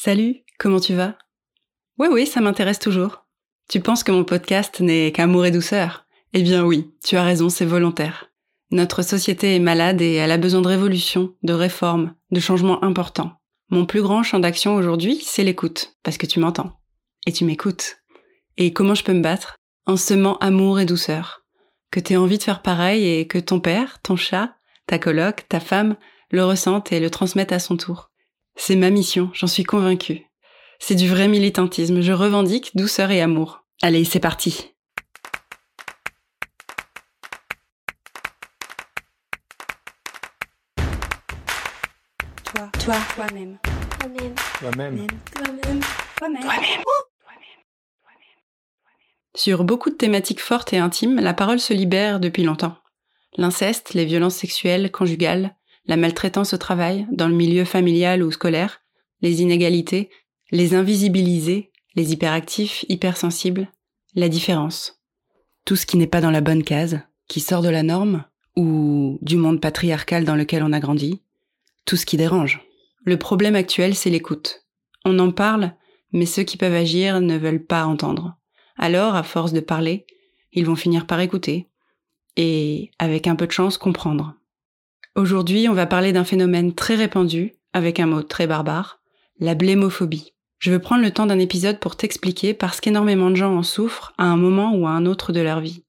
Salut, comment tu vas? Oui, oui, ça m'intéresse toujours. Tu penses que mon podcast n'est qu'amour et douceur? Eh bien oui, tu as raison, c'est volontaire. Notre société est malade et elle a besoin de révolution, de réformes, de changements importants. Mon plus grand champ d'action aujourd'hui, c'est l'écoute, parce que tu m'entends. Et tu m'écoutes. Et comment je peux me battre? En semant amour et douceur. Que tu aies envie de faire pareil et que ton père, ton chat, ta coloc, ta femme le ressentent et le transmettent à son tour. C'est ma mission, j'en suis convaincue. C'est du vrai militantisme, je revendique douceur et amour. Allez, c'est parti. Toi, toi, toi-même. Toi-même. Toi-même. Toi-même. Toi-même. Toi-même. Sur beaucoup de thématiques fortes et intimes, la parole se libère depuis longtemps. L'inceste, les violences sexuelles, conjugales, la maltraitance au travail, dans le milieu familial ou scolaire, les inégalités, les invisibilisés, les hyperactifs, hypersensibles, la différence. Tout ce qui n'est pas dans la bonne case, qui sort de la norme, ou du monde patriarcal dans lequel on a grandi, tout ce qui dérange. Le problème actuel, c'est l'écoute. On en parle, mais ceux qui peuvent agir ne veulent pas entendre. Alors, à force de parler, ils vont finir par écouter, et, avec un peu de chance, comprendre. Aujourd'hui, on va parler d'un phénomène très répandu, avec un mot très barbare, la blémophobie. Je veux prendre le temps d'un épisode pour t'expliquer parce qu'énormément de gens en souffrent à un moment ou à un autre de leur vie.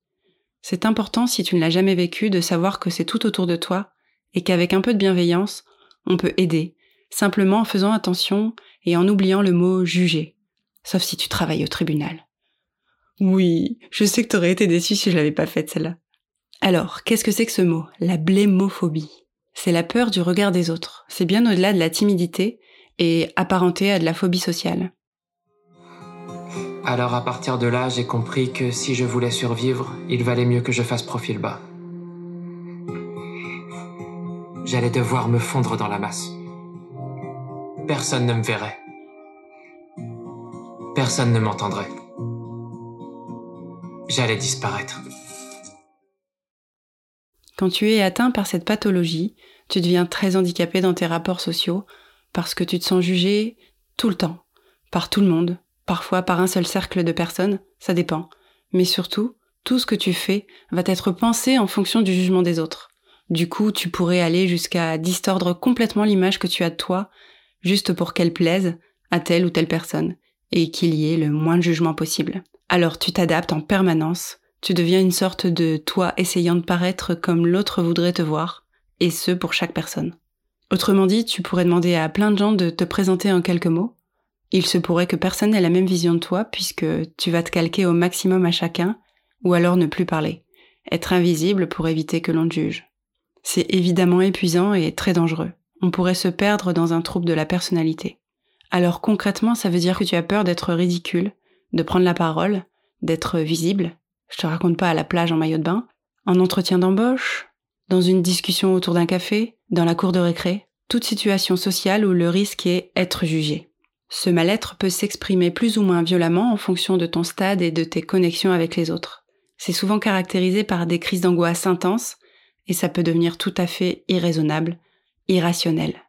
C'est important si tu ne l'as jamais vécu de savoir que c'est tout autour de toi et qu'avec un peu de bienveillance, on peut aider, simplement en faisant attention et en oubliant le mot juger. Sauf si tu travailles au tribunal. Oui, je sais que t'aurais été déçu si je l'avais pas faite celle-là. Alors, qu'est-ce que c'est que ce mot La blémophobie? C'est la peur du regard des autres. C'est bien au-delà de la timidité et apparenté à de la phobie sociale. Alors à partir de là, j'ai compris que si je voulais survivre, il valait mieux que je fasse profil bas. J'allais devoir me fondre dans la masse. Personne ne me verrait. Personne ne m'entendrait. J'allais disparaître. Quand tu es atteint par cette pathologie, tu deviens très handicapé dans tes rapports sociaux parce que tu te sens jugé tout le temps, par tout le monde, parfois par un seul cercle de personnes, ça dépend. Mais surtout, tout ce que tu fais va être pensé en fonction du jugement des autres. Du coup, tu pourrais aller jusqu'à distordre complètement l'image que tu as de toi, juste pour qu'elle plaise à telle ou telle personne, et qu'il y ait le moins de jugement possible. Alors tu t'adaptes en permanence, tu deviens une sorte de toi essayant de paraître comme l'autre voudrait te voir, et ce pour chaque personne. Autrement dit, tu pourrais demander à plein de gens de te présenter en quelques mots. Il se pourrait que personne n'ait la même vision de toi puisque tu vas te calquer au maximum à chacun, ou alors ne plus parler. Être invisible pour éviter que l'on te juge. C'est évidemment épuisant et très dangereux. On pourrait se perdre dans un trouble de la personnalité. Alors concrètement, ça veut dire que tu as peur d'être ridicule, de prendre la parole, d'être visible. Je te raconte pas à la plage en maillot de bain, en entretien d'embauche, dans une discussion autour d'un café, dans la cour de récré, toute situation sociale où le risque est être jugé. Ce mal-être peut s'exprimer plus ou moins violemment en fonction de ton stade et de tes connexions avec les autres. C'est souvent caractérisé par des crises d'angoisse intenses et ça peut devenir tout à fait irraisonnable, irrationnel.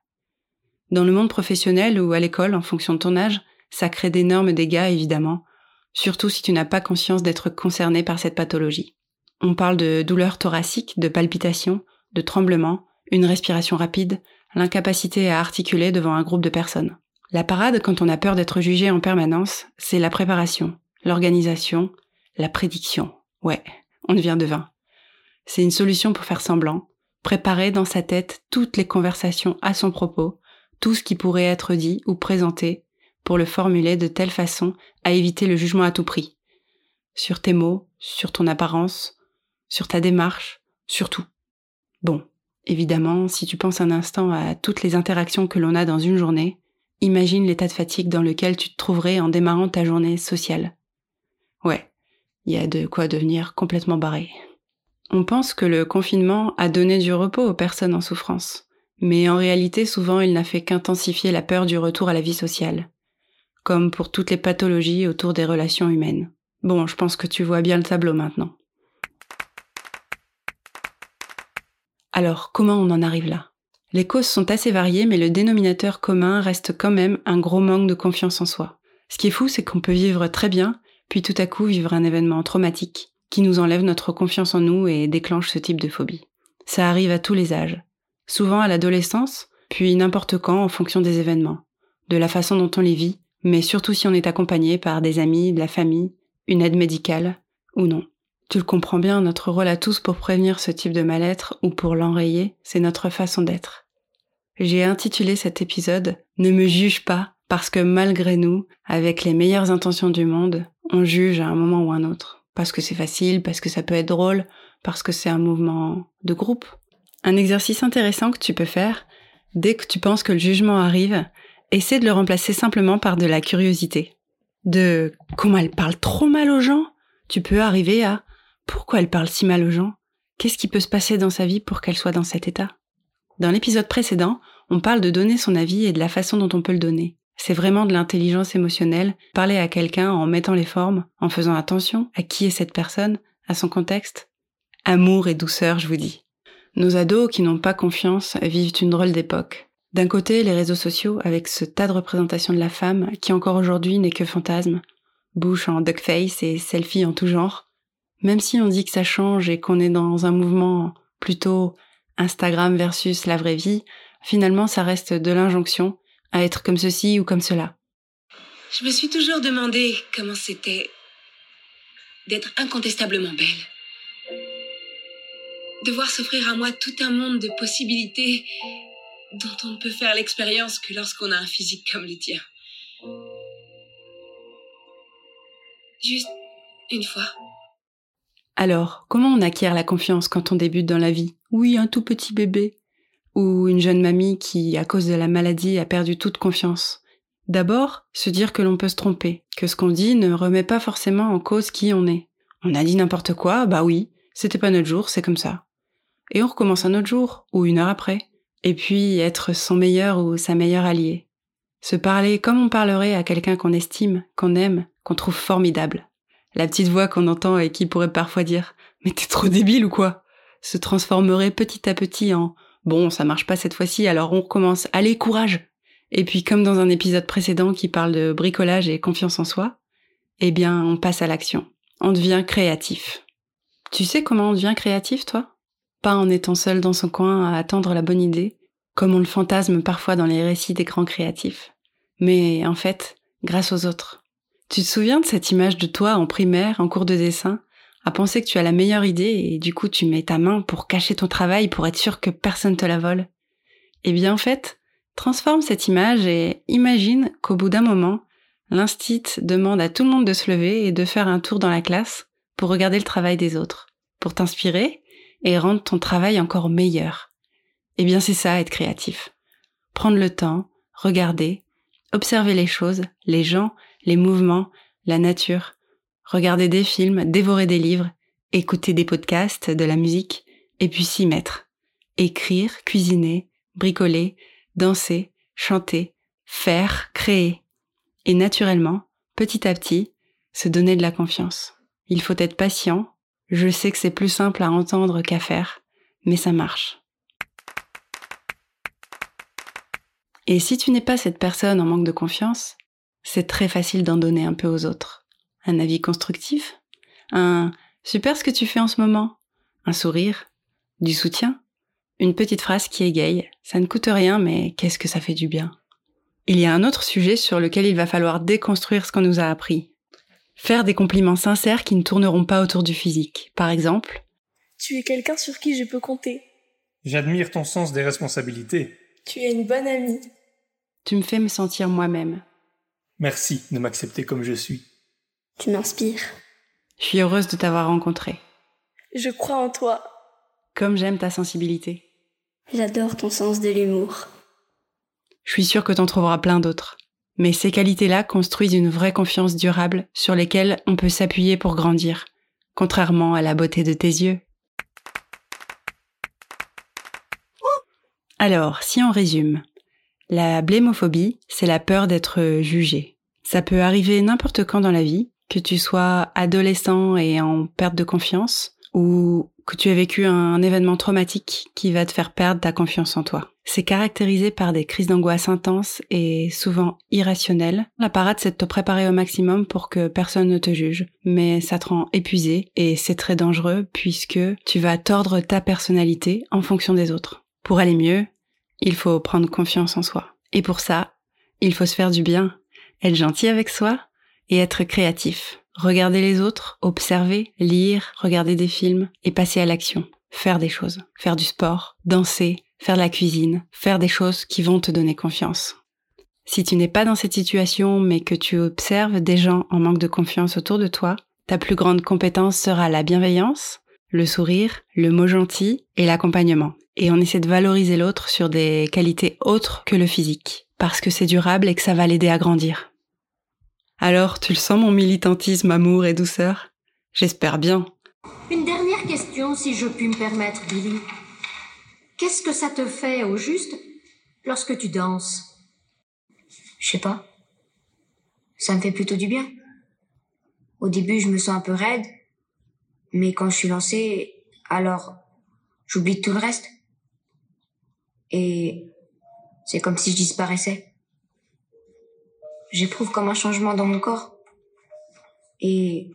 Dans le monde professionnel ou à l'école, en fonction de ton âge, ça crée d'énormes dégâts évidemment, surtout si tu n'as pas conscience d'être concerné par cette pathologie. On parle de douleurs thoraciques, de palpitations, de tremblements, une respiration rapide, l'incapacité à articuler devant un groupe de personnes. La parade, quand on a peur d'être jugé en permanence, c'est la préparation, l'organisation, la prédiction. Ouais, on devient devin. C'est une solution pour faire semblant, préparer dans sa tête toutes les conversations à son propos, tout ce qui pourrait être dit ou présenté, pour le formuler de telle façon à éviter le jugement à tout prix. Sur tes mots, sur ton apparence, sur ta démarche, sur tout. Bon, Évidemment, si tu penses un instant à toutes les interactions que l'on a dans une journée, imagine l'état de fatigue dans lequel tu te trouverais en démarrant ta journée sociale. Ouais, il y a de quoi devenir complètement barré. On pense que le confinement a donné du repos aux personnes en souffrance, mais en réalité souvent il n'a fait qu'intensifier la peur du retour à la vie sociale, comme pour toutes les pathologies autour des relations humaines. Bon, je pense que tu vois bien le tableau maintenant. Alors, comment on en arrive là? Les causes sont assez variées, mais le dénominateur commun reste quand même un gros manque de confiance en soi. Ce qui est fou, c'est qu'on peut vivre très bien, puis tout à coup vivre un événement traumatique qui nous enlève notre confiance en nous et déclenche ce type de phobie. Ça arrive à tous les âges. Souvent à l'adolescence, puis n'importe quand en fonction des événements, de la façon dont on les vit, mais surtout si on est accompagné par des amis, de la famille, une aide médicale ou non. Tu le comprends bien, notre rôle à tous pour prévenir ce type de mal-être ou pour l'enrayer, c'est notre façon d'être. J'ai intitulé cet épisode Ne me juge pas parce que malgré nous, avec les meilleures intentions du monde, on juge à un moment ou un autre. Parce que c'est facile, parce que ça peut être drôle, parce que c'est un mouvement de groupe. Un exercice intéressant que tu peux faire, dès que tu penses que le jugement arrive, essaie de le remplacer simplement par de la curiosité. De comment elle parle trop mal aux gens, tu peux arriver à pourquoi elle parle si mal aux gens? Qu'est-ce qui peut se passer dans sa vie pour qu'elle soit dans cet état? Dans l'épisode précédent, on parle de donner son avis et de la façon dont on peut le donner. C'est vraiment de l'intelligence émotionnelle, parler à quelqu'un en mettant les formes, en faisant attention à qui est cette personne, à son contexte. Amour et douceur, je vous dis. Nos ados qui n'ont pas confiance vivent une drôle d'époque. D'un côté, les réseaux sociaux, avec ce tas de représentations de la femme qui encore aujourd'hui n'est que fantasme, bouche en duckface et selfie en tout genre, même si on dit que ça change et qu'on est dans un mouvement plutôt Instagram versus la vraie vie, finalement ça reste de l'injonction à être comme ceci ou comme cela. Je me suis toujours demandé comment c'était d'être incontestablement belle. De voir s'offrir à moi tout un monde de possibilités dont on ne peut faire l'expérience que lorsqu'on a un physique comme le tien. Juste une fois. Alors, comment on acquiert la confiance quand on débute dans la vie? Oui, un tout petit bébé. Ou une jeune mamie qui, à cause de la maladie, a perdu toute confiance. D'abord, se dire que l'on peut se tromper, que ce qu'on dit ne remet pas forcément en cause qui on est. On a dit n'importe quoi, bah oui, c'était pas notre jour, c'est comme ça. Et on recommence un autre jour, ou une heure après. Et puis être son meilleur ou sa meilleure alliée. Se parler comme on parlerait à quelqu'un qu'on estime, qu'on aime, qu'on trouve formidable la petite voix qu'on entend et qui pourrait parfois dire Mais t'es trop débile ou quoi? se transformerait petit à petit en Bon, ça marche pas cette fois-ci, alors on recommence. Allez, courage Et puis, comme dans un épisode précédent qui parle de bricolage et confiance en soi, eh bien, on passe à l'action. On devient créatif. Tu sais comment on devient créatif, toi? Pas en étant seul dans son coin à attendre la bonne idée, comme on le fantasme parfois dans les récits des grands créatifs, mais en fait, grâce aux autres. Tu te souviens de cette image de toi en primaire, en cours de dessin, à penser que tu as la meilleure idée et du coup tu mets ta main pour cacher ton travail pour être sûr que personne te la vole? Eh bien en fait, transforme cette image et imagine qu'au bout d'un moment, l'instit demande à tout le monde de se lever et de faire un tour dans la classe pour regarder le travail des autres, pour t'inspirer et rendre ton travail encore meilleur. Eh bien c'est ça être créatif. Prendre le temps, regarder, observer les choses, les gens les mouvements, la nature, regarder des films, dévorer des livres, écouter des podcasts, de la musique, et puis s'y mettre. Écrire, cuisiner, bricoler, danser, chanter, faire, créer. Et naturellement, petit à petit, se donner de la confiance. Il faut être patient. Je sais que c'est plus simple à entendre qu'à faire, mais ça marche. Et si tu n'es pas cette personne en manque de confiance, c'est très facile d'en donner un peu aux autres. Un avis constructif, un super ce que tu fais en ce moment, un sourire, du soutien, une petite phrase qui égaye. Ça ne coûte rien, mais qu'est-ce que ça fait du bien. Il y a un autre sujet sur lequel il va falloir déconstruire ce qu'on nous a appris. Faire des compliments sincères qui ne tourneront pas autour du physique. Par exemple, Tu es quelqu'un sur qui je peux compter. J'admire ton sens des responsabilités. Tu es une bonne amie. Tu me fais me sentir moi-même. Merci de m'accepter comme je suis. Tu m'inspires. Je suis heureuse de t'avoir rencontré. Je crois en toi. Comme j'aime ta sensibilité. J'adore ton sens de l'humour. Je suis sûre que t'en trouveras plein d'autres. Mais ces qualités-là construisent une vraie confiance durable sur lesquelles on peut s'appuyer pour grandir, contrairement à la beauté de tes yeux. Alors, si on résume, la blémophobie, c'est la peur d'être jugé. Ça peut arriver n'importe quand dans la vie, que tu sois adolescent et en perte de confiance, ou que tu as vécu un événement traumatique qui va te faire perdre ta confiance en toi. C'est caractérisé par des crises d'angoisse intenses et souvent irrationnelles. La parade, c'est de te préparer au maximum pour que personne ne te juge. Mais ça te rend épuisé et c'est très dangereux puisque tu vas tordre ta personnalité en fonction des autres. Pour aller mieux, il faut prendre confiance en soi. Et pour ça, il faut se faire du bien, être gentil avec soi et être créatif. Regarder les autres, observer, lire, regarder des films et passer à l'action. Faire des choses, faire du sport, danser, faire de la cuisine, faire des choses qui vont te donner confiance. Si tu n'es pas dans cette situation mais que tu observes des gens en manque de confiance autour de toi, ta plus grande compétence sera la bienveillance, le sourire, le mot gentil et l'accompagnement. Et on essaie de valoriser l'autre sur des qualités autres que le physique, parce que c'est durable et que ça va l'aider à grandir. Alors, tu le sens mon militantisme, amour et douceur? J'espère bien. Une dernière question, si je puis me permettre, Billy. Qu'est-ce que ça te fait au juste lorsque tu danses? Je sais pas. Ça me fait plutôt du bien. Au début, je me sens un peu raide, mais quand je suis lancée, alors j'oublie tout le reste. Et c'est comme si je disparaissais. J'éprouve comme un changement dans mon corps et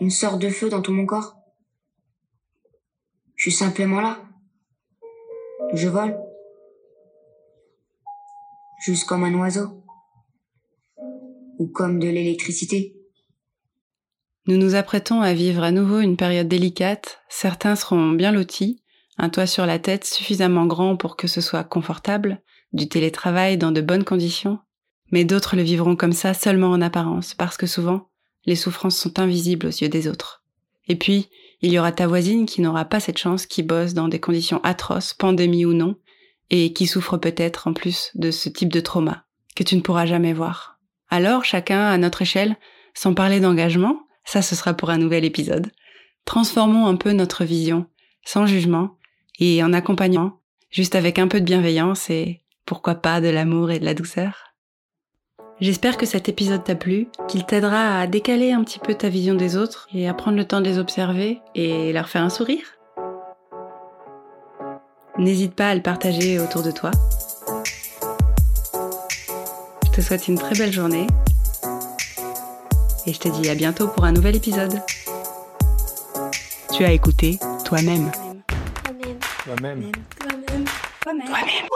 une sorte de feu dans tout mon corps. Je suis simplement là. Je vole. Juste comme un oiseau. Ou comme de l'électricité. Nous nous apprêtons à vivre à nouveau une période délicate. Certains seront bien lotis, un toit sur la tête suffisamment grand pour que ce soit confortable, du télétravail dans de bonnes conditions. Mais d'autres le vivront comme ça seulement en apparence, parce que souvent, les souffrances sont invisibles aux yeux des autres. Et puis, il y aura ta voisine qui n'aura pas cette chance, qui bosse dans des conditions atroces, pandémie ou non, et qui souffre peut-être en plus de ce type de trauma que tu ne pourras jamais voir. Alors, chacun à notre échelle, sans parler d'engagement, ça ce sera pour un nouvel épisode, transformons un peu notre vision, sans jugement, et en accompagnant, juste avec un peu de bienveillance et pourquoi pas de l'amour et de la douceur. J'espère que cet épisode t'a plu, qu'il t'aidera à décaler un petit peu ta vision des autres et à prendre le temps de les observer et leur faire un sourire. N'hésite pas à le partager autour de toi. Je te souhaite une très belle journée et je te dis à bientôt pour un nouvel épisode. Tu as écouté toi-même. Toi-même. Toi-même. Toi-même. Toi-même.